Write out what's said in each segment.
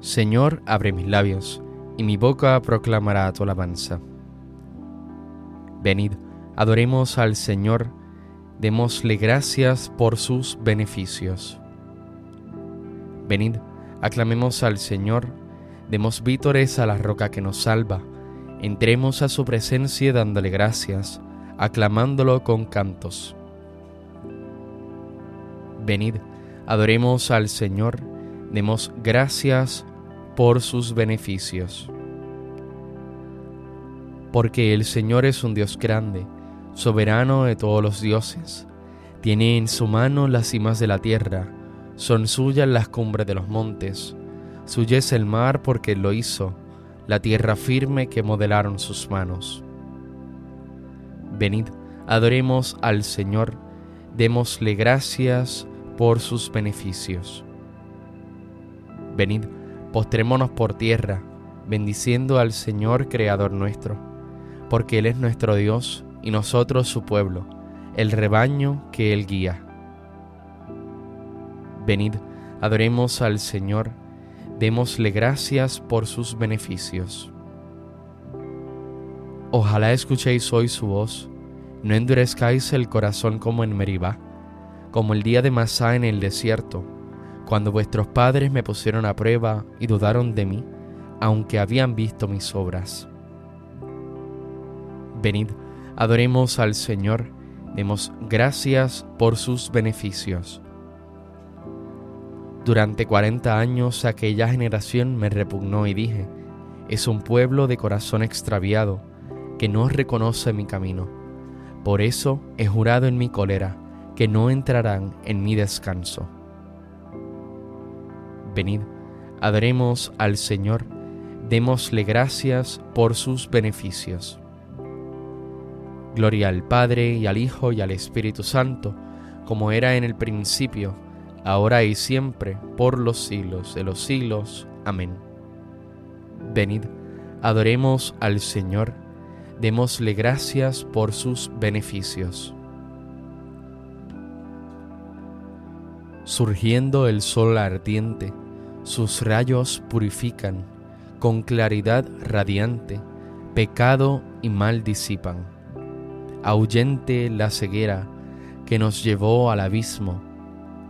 Señor, abre mis labios, y mi boca proclamará tu alabanza. Venid, adoremos al Señor, démosle gracias por sus beneficios. Venid, aclamemos al Señor, demos vítores a la roca que nos salva, entremos a su presencia dándole gracias, aclamándolo con cantos. Venid, adoremos al Señor, demos gracias por sus beneficios. Porque el Señor es un Dios grande, soberano de todos los dioses. Tiene en su mano las cimas de la tierra, son suyas las cumbres de los montes. Suya es el mar porque lo hizo, la tierra firme que modelaron sus manos. Venid, adoremos al Señor, démosle gracias por sus beneficios. Venid, postrémonos por tierra, bendiciendo al Señor Creador nuestro, porque Él es nuestro Dios y nosotros su pueblo, el rebaño que Él guía. Venid, adoremos al Señor, démosle gracias por sus beneficios. Ojalá escuchéis hoy su voz, no endurezcáis el corazón como en Meribá, como el día de Masá en el desierto, cuando vuestros padres me pusieron a prueba y dudaron de mí, aunque habían visto mis obras. Venid, adoremos al Señor, demos gracias por sus beneficios. Durante cuarenta años aquella generación me repugnó y dije, es un pueblo de corazón extraviado, que no reconoce mi camino. Por eso he jurado en mi cólera, que no entrarán en mi descanso. Venid, adoremos al Señor, démosle gracias por sus beneficios. Gloria al Padre y al Hijo y al Espíritu Santo, como era en el principio, ahora y siempre, por los siglos de los siglos. Amén. Venid, adoremos al Señor, démosle gracias por sus beneficios. Surgiendo el sol ardiente, sus rayos purifican, con claridad radiante, pecado y mal disipan. Ahuyente la ceguera que nos llevó al abismo,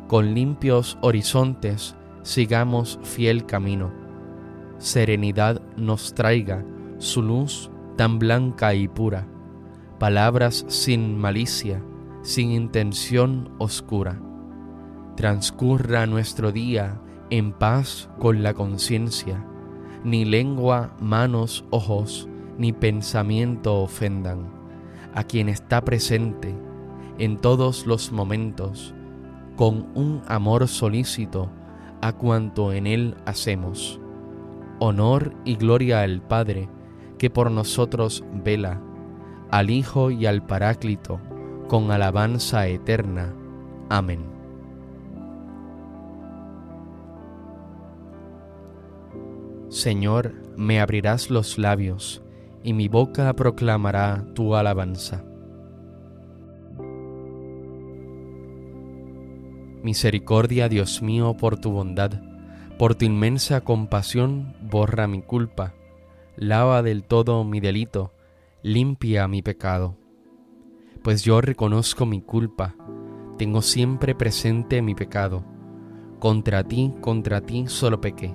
con limpios horizontes sigamos fiel camino. Serenidad nos traiga su luz tan blanca y pura, palabras sin malicia, sin intención oscura transcurra nuestro día en paz con la conciencia, ni lengua, manos, ojos, ni pensamiento ofendan a quien está presente en todos los momentos, con un amor solícito a cuanto en él hacemos. Honor y gloria al Padre, que por nosotros vela, al Hijo y al Paráclito, con alabanza eterna. Amén. Señor, me abrirás los labios, y mi boca proclamará tu alabanza. Misericordia, Dios mío, por tu bondad, por tu inmensa compasión, borra mi culpa, lava del todo mi delito, limpia mi pecado. Pues yo reconozco mi culpa, tengo siempre presente mi pecado. Contra ti, contra ti solo pequé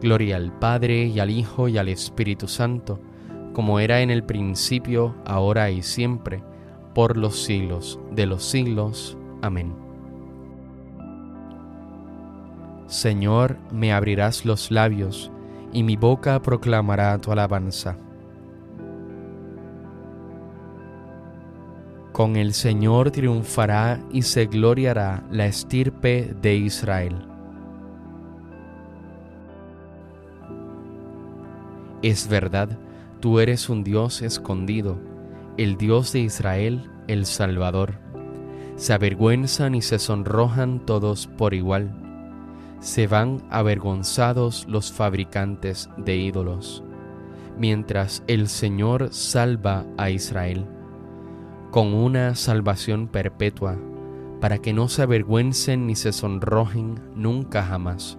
Gloria al Padre y al Hijo y al Espíritu Santo, como era en el principio, ahora y siempre, por los siglos de los siglos. Amén. Señor, me abrirás los labios, y mi boca proclamará tu alabanza. Con el Señor triunfará y se gloriará la estirpe de Israel. Es verdad, tú eres un Dios escondido, el Dios de Israel, el Salvador. Se avergüenzan y se sonrojan todos por igual. Se van avergonzados los fabricantes de ídolos, mientras el Señor salva a Israel, con una salvación perpetua, para que no se avergüencen ni se sonrojen nunca jamás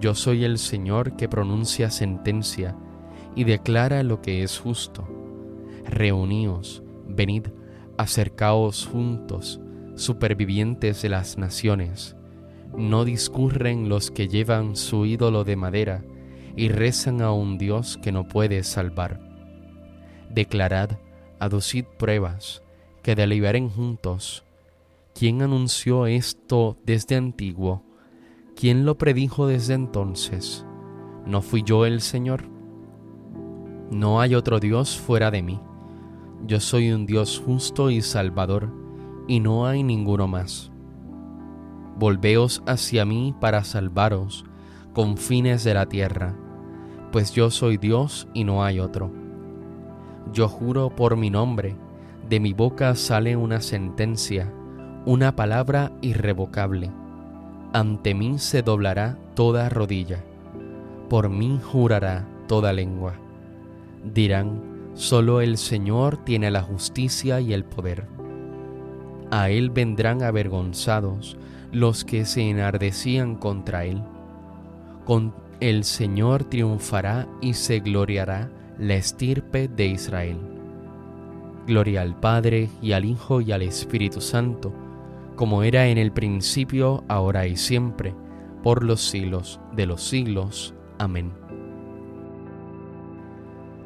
Yo soy el Señor que pronuncia sentencia y declara lo que es justo. Reuníos, venid, acercaos juntos, supervivientes de las naciones. No discurren los que llevan su ídolo de madera y rezan a un Dios que no puede salvar. Declarad, aducid pruebas, que deliberen juntos. ¿Quién anunció esto desde antiguo? ¿Quién lo predijo desde entonces? ¿No fui yo el Señor? No hay otro Dios fuera de mí. Yo soy un Dios justo y salvador, y no hay ninguno más. Volveos hacia mí para salvaros, confines de la tierra, pues yo soy Dios y no hay otro. Yo juro por mi nombre, de mi boca sale una sentencia, una palabra irrevocable ante mí se doblará toda rodilla, por mí jurará toda lengua. Dirán, solo el Señor tiene la justicia y el poder. A Él vendrán avergonzados los que se enardecían contra Él. Con el Señor triunfará y se gloriará la estirpe de Israel. Gloria al Padre y al Hijo y al Espíritu Santo como era en el principio, ahora y siempre, por los siglos de los siglos. Amén.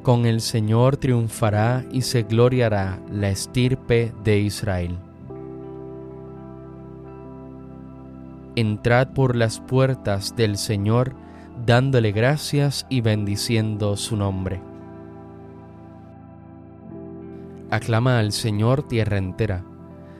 Con el Señor triunfará y se gloriará la estirpe de Israel. Entrad por las puertas del Señor, dándole gracias y bendiciendo su nombre. Aclama al Señor tierra entera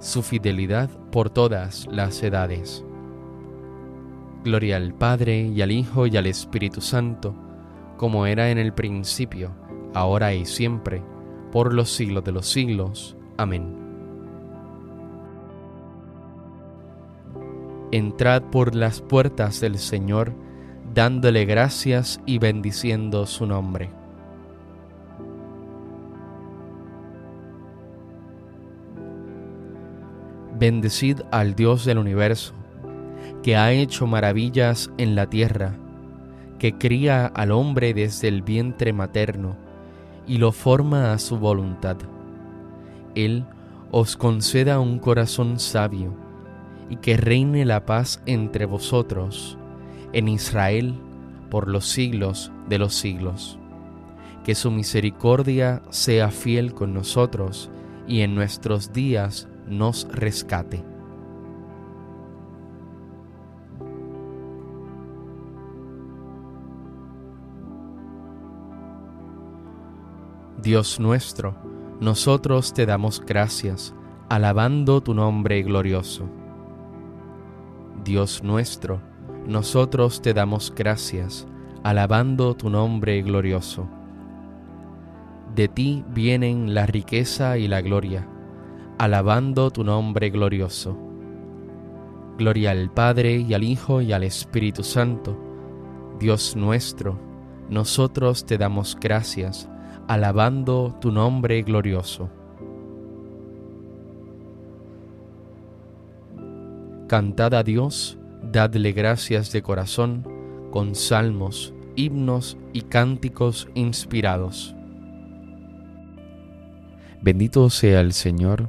su fidelidad por todas las edades. Gloria al Padre y al Hijo y al Espíritu Santo, como era en el principio, ahora y siempre, por los siglos de los siglos. Amén. Entrad por las puertas del Señor, dándole gracias y bendiciendo su nombre. Bendecid al Dios del universo, que ha hecho maravillas en la tierra, que cría al hombre desde el vientre materno y lo forma a su voluntad. Él os conceda un corazón sabio y que reine la paz entre vosotros en Israel por los siglos de los siglos. Que su misericordia sea fiel con nosotros y en nuestros días nos rescate. Dios nuestro, nosotros te damos gracias, alabando tu nombre glorioso. Dios nuestro, nosotros te damos gracias, alabando tu nombre glorioso. De ti vienen la riqueza y la gloria, alabando tu nombre glorioso. Gloria al Padre y al Hijo y al Espíritu Santo, Dios nuestro, nosotros te damos gracias, alabando tu nombre glorioso. Cantad a Dios, dadle gracias de corazón, con salmos, himnos y cánticos inspirados. Bendito sea el Señor,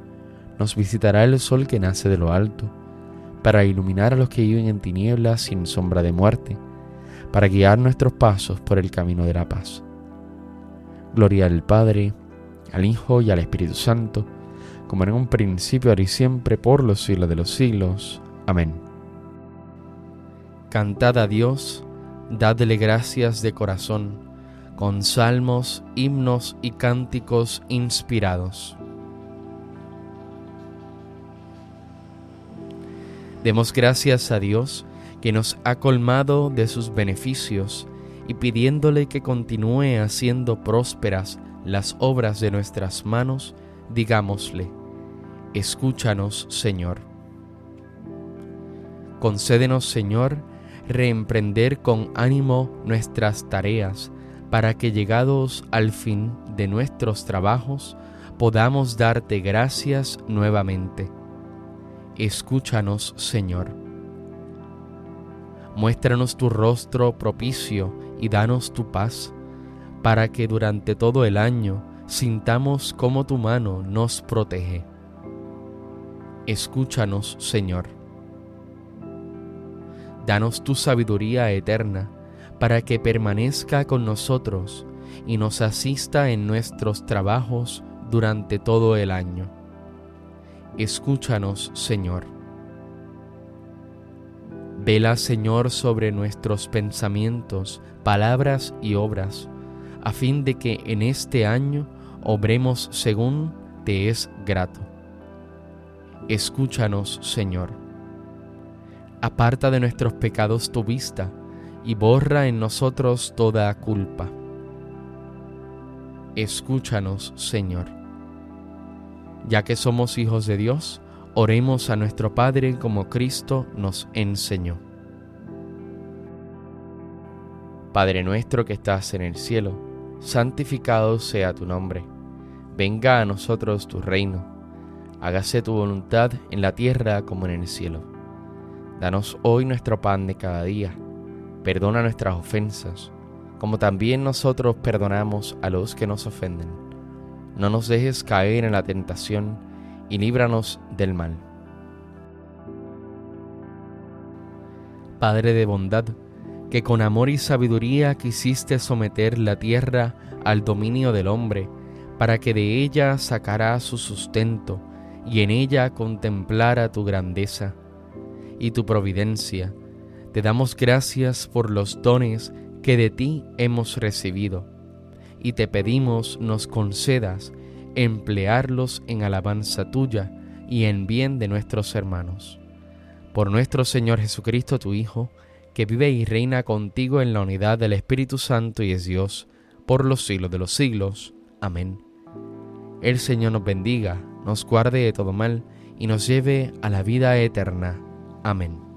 nos visitará el sol que nace de lo alto, para iluminar a los que viven en tinieblas sin sombra de muerte, para guiar nuestros pasos por el camino de la paz. Gloria al Padre, al Hijo y al Espíritu Santo, como en un principio, ahora y siempre, por los siglos de los siglos. Amén. Cantad a Dios, dadle gracias de corazón, con salmos, himnos y cánticos inspirados. Demos gracias a Dios que nos ha colmado de sus beneficios y pidiéndole que continúe haciendo prósperas las obras de nuestras manos, digámosle, escúchanos Señor. Concédenos Señor reemprender con ánimo nuestras tareas, para que llegados al fin de nuestros trabajos podamos darte gracias nuevamente. Escúchanos Señor. Muéstranos tu rostro propicio y danos tu paz para que durante todo el año sintamos cómo tu mano nos protege. Escúchanos, Señor. Danos tu sabiduría eterna para que permanezca con nosotros y nos asista en nuestros trabajos durante todo el año. Escúchanos, Señor. Vela, Señor, sobre nuestros pensamientos, palabras y obras a fin de que en este año obremos según te es grato. Escúchanos, Señor. Aparta de nuestros pecados tu vista y borra en nosotros toda culpa. Escúchanos, Señor. Ya que somos hijos de Dios, oremos a nuestro Padre como Cristo nos enseñó. Padre nuestro que estás en el cielo, santificado sea tu nombre. Venga a nosotros tu reino. Hágase tu voluntad en la tierra como en el cielo. Danos hoy nuestro pan de cada día. Perdona nuestras ofensas, como también nosotros perdonamos a los que nos ofenden. No nos dejes caer en la tentación y líbranos del mal. Padre de bondad, que con amor y sabiduría quisiste someter la tierra al dominio del hombre, para que de ella sacara su sustento y en ella contemplara tu grandeza y tu providencia. Te damos gracias por los dones que de ti hemos recibido, y te pedimos nos concedas emplearlos en alabanza tuya y en bien de nuestros hermanos. Por nuestro Señor Jesucristo, tu Hijo, que vive y reina contigo en la unidad del Espíritu Santo y es Dios, por los siglos de los siglos. Amén. El Señor nos bendiga, nos guarde de todo mal y nos lleve a la vida eterna. Amén.